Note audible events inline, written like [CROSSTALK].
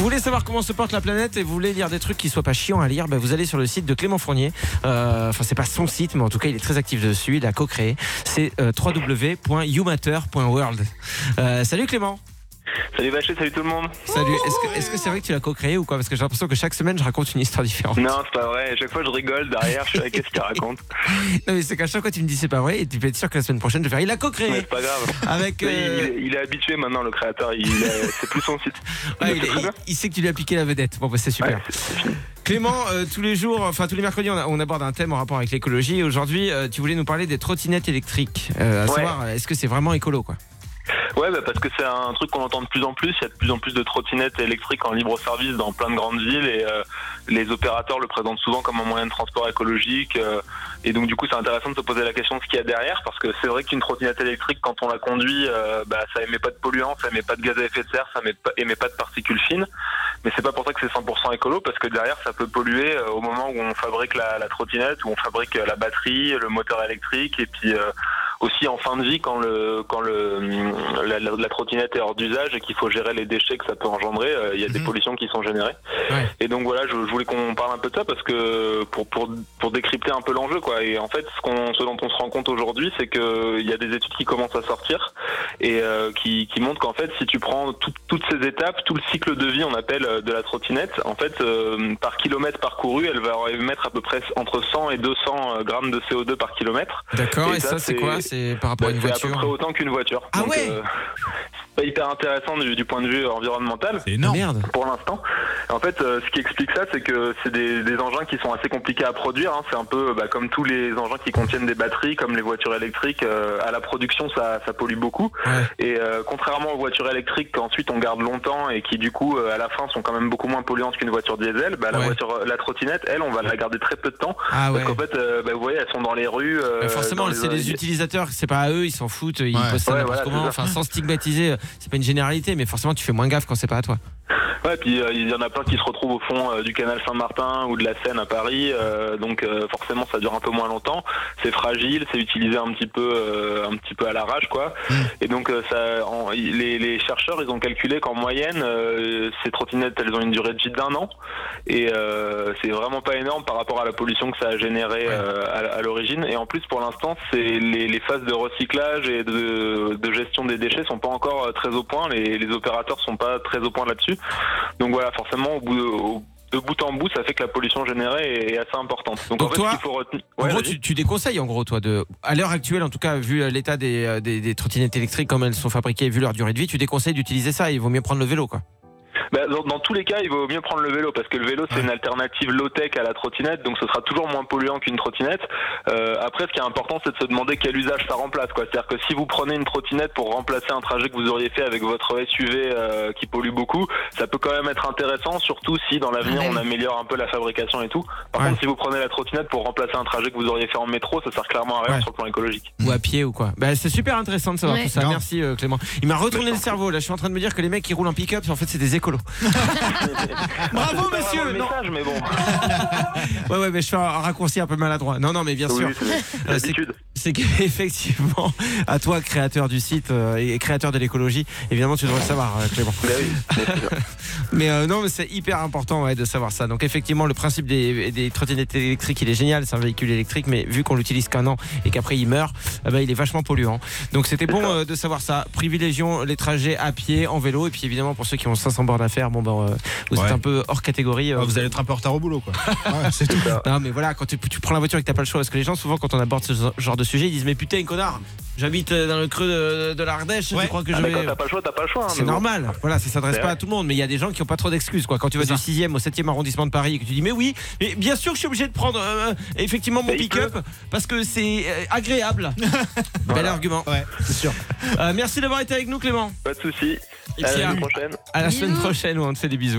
voulez savoir comment se porte la planète et vous voulez lire des trucs qui soient pas chiants à lire, bah, vous allez sur le site de Clément Fournier. Euh, Enfin, c'est pas son site, mais en tout cas, il est très actif dessus. Il a co-créé. C'est euh. Euh, salut Clément. Salut Bachet, salut tout le monde. Salut. Est-ce que c'est vrai que tu l'as co-créé ou quoi? Parce que j'ai l'impression que chaque semaine, je raconte une histoire différente. Non, c'est pas vrai. À chaque fois, je rigole derrière. Je suis là, qu'est-ce qu'il [LAUGHS] raconte Non, mais c'est qu'à chaque fois, tu me dis c'est pas vrai et tu peux être sûr que la semaine prochaine, je vais faire. Il a co-créé. C'est pas grave. Avec. Il, euh, il- il est habitué maintenant, le créateur. C'est plus son site. ouais, il, sait que tu lui as piqué la vedette. Bon, bah, c'est super. Ouais. Clément, euh, tous les jours, enfin tous les mercredis, on, a- on aborde un thème en rapport avec l'écologie. Aujourd'hui, euh, tu voulais nous parler des trottinettes électriques. À Ouais. savoir, est-ce que c'est vraiment écolo, quoi? Ouais, bah parce que c'est un truc qu'on entend de plus en plus. Il y a de plus en plus de trottinettes électriques en libre service dans plein de grandes villes et euh, les opérateurs le présentent souvent comme un moyen de transport écologique. euh, et donc du coup, c'est intéressant de se poser la question de ce qu'il y a derrière parce que c'est vrai qu'une trottinette électrique, quand on la conduit, euh, bah, ça émet pas de polluants, ça émet pas de gaz à effet de serre, ça émet pas, émet pas de particules fines. Mais c'est pas pour ça que c'est 100% écolo parce que derrière, ça peut polluer euh, au moment où on fabrique la, la trottinette, où on fabrique la batterie, le moteur électrique et puis euh, aussi en fin de vie quand le quand le la, la- la trottinette est hors d'usage et qu'il faut gérer les déchets que ça peut engendrer, euh, il y a des Mhm. pollutions qui sont générées. Ouais. Et donc voilà, je, je voulais qu'on parle un peu de ça parce que pour pour pour décrypter un peu l'enjeu quoi. Et en fait, ce qu'on ce dont on se rend compte aujourd'hui, c'est que il y a des études qui commencent à sortir et euh, qui qui montrent qu'en fait, si tu prends tout- toutes ces étapes, tout le cycle de vie, on appelle euh, de la trottinette, en fait, euh, par kilomètre parcouru, elle va émettre à peu près entre 100 et 200 grammes de CO2 par kilomètre. D'accord. Et Et, ça, ça, c'est- quoi? C'est par rapport Bah, à une c'est à peu près voiture autant qu'une voiture. Ah Donc, ouais euh, pas hyper intéressant du, du point de vue environnemental C'est énorme. Merde. pour l'instant. En fait, euh, ce qui explique ça, c'est que c'est des, des engins qui sont assez compliqués à produire. hein. C'est un peu bah, comme tous les engins qui contiennent des batteries, comme les voitures électriques. euh, à la production, ça, ça pollue beaucoup. Ouais. Et euh, contrairement aux voitures électriques qu'ensuite on garde longtemps et qui du coup euh, à la fin sont quand même beaucoup moins polluantes qu'une voiture diesel, bah, la Ouais. voiture, la trottinette, elle, on va la garder très peu de temps. Ah ouais. Parce qu'en fait, euh, bah, vous voyez, elles sont dans les rues. euh, Mais forcément, c'est les euh, utilisateurs, c'est pas à eux, ils s'en foutent, ils Ouais. postent ça Ouais, voilà, comment. Enfin, sans stigmatiser, euh, c'est pas une généralité, mais forcément, tu fais moins gaffe quand c'est pas à toi. Ouais, puis euh, il y en a plein qui se retrouvent au fond euh, du canal Saint-Martin ou de la Seine à Paris, euh, donc euh, forcément ça dure un peu moins longtemps. C'est fragile, c'est utilisé un petit peu, euh, un petit peu à l'arrache, quoi. Et donc euh, ça, en- les, les chercheurs, ils ont calculé qu'en moyenne, euh, ces trottinettes, elles ont une durée de vie d'un an, et euh, c'est vraiment pas énorme par rapport à la pollution que ça a généré Ouais. euh, à, à l'origine. Et en plus, pour l'instant, c'est les, les phases de recyclage et de, de gestion des déchets sont pas encore très au point. Les, les opérateurs sont pas très au point là-dessus. Donc voilà, forcément, au bout de, au- de bout en bout, ça fait que la pollution générée est, est assez importante. Donc, Donc en fait, toi, faut retenir. En gros, tu, tu déconseilles, en gros, toi, de, à l'heure actuelle, en tout cas, vu euh, l'état des, euh, des, des trottinettes électriques, comme elles sont fabriquées, vu leur durée de vie, tu déconseilles d'utiliser ça. Il vaut mieux prendre le vélo, quoi. Bah, dans, dans tous les cas, il vaut mieux prendre le vélo parce que le vélo c'est Ouais. une alternative low-tech à la trottinette, donc ce sera toujours moins polluant qu'une trottinette. Euh, après, ce qui est important, c'est de se demander quel usage ça remplace. quoi. C'est-à-dire que si vous prenez une trottinette pour remplacer un trajet que vous auriez fait avec votre SUV euh, qui pollue beaucoup, ça peut quand même être intéressant, surtout si dans l'avenir Ouais. on améliore un peu la fabrication et tout. Par Ouais. contre, si vous prenez la trottinette pour remplacer un trajet que vous auriez fait en métro, ça sert clairement à rien Ouais. sur le plan écologique. Ou à pied ou quoi. Bah, c'est super intéressant de savoir Ouais. tout ça. Non. Merci, euh, Clément. Il m'a retourné le cerveau. Là, je suis en train de me dire que les mecs qui roulent en pick-up, en fait, c'est des écolos. [LAUGHS] Bravo, monsieur. Non. message, mais bon. [LAUGHS] Ouais, ouais, mais je fais un raccourci un peu maladroit. Non, non, mais bien sûr. Oui, c'est- Euh, qu'effectivement, [LAUGHS] à toi, créateur du site euh, et créateur de l'écologie, évidemment, tu devrais le savoir, euh, Clément. Bah oui, bien sûr. Mais euh, non, mais c'est hyper important ouais, de savoir ça. Donc effectivement, le principe des, des trottinettes électriques, il est génial. C'est un véhicule électrique, mais vu qu'on l'utilise qu'un an et qu'après il meurt, eh ben, il est vachement polluant. Donc c'était bon euh, de savoir ça. Privilégions les trajets à pied, en vélo, et puis évidemment pour ceux qui ont 500 bornes à faire, bon ben euh, vous Ouais. êtes un peu hors catégorie. euh, Ah, vous allez être un peu en retard au boulot, quoi. [LAUGHS] Ouais, c'est tout. [LAUGHS] non mais voilà, quand tu, tu prends la voiture et que t'as pas le choix, parce que les gens souvent quand on aborde ce genre de sujet, ils disent mais putain connard, j'habite euh, dans le creux de, de l'Ardèche, Ouais. tu crois que Ah, je mais vais... quand t'as pas le choix, t'as pas le choix. hein, C'est bon. normal. Voilà, ça s'adresse pas vrai. à tout le monde, mais il y a des gens qui ont pas trop d'excuses quoi. Quand tu vas du ça. 6e au 7e arrondissement de Paris et que tu dis mais oui, mais bien sûr que je suis obligé de prendre euh, effectivement mon pick-up parce que c'est euh, agréable. [LAUGHS] Bel argument. Ouais, c'est sûr. Euh, merci d'avoir été avec nous Clément. Pas de soucis. Et À puis la à, semaine prochaine. à la semaine prochaine où on te fait des bisous.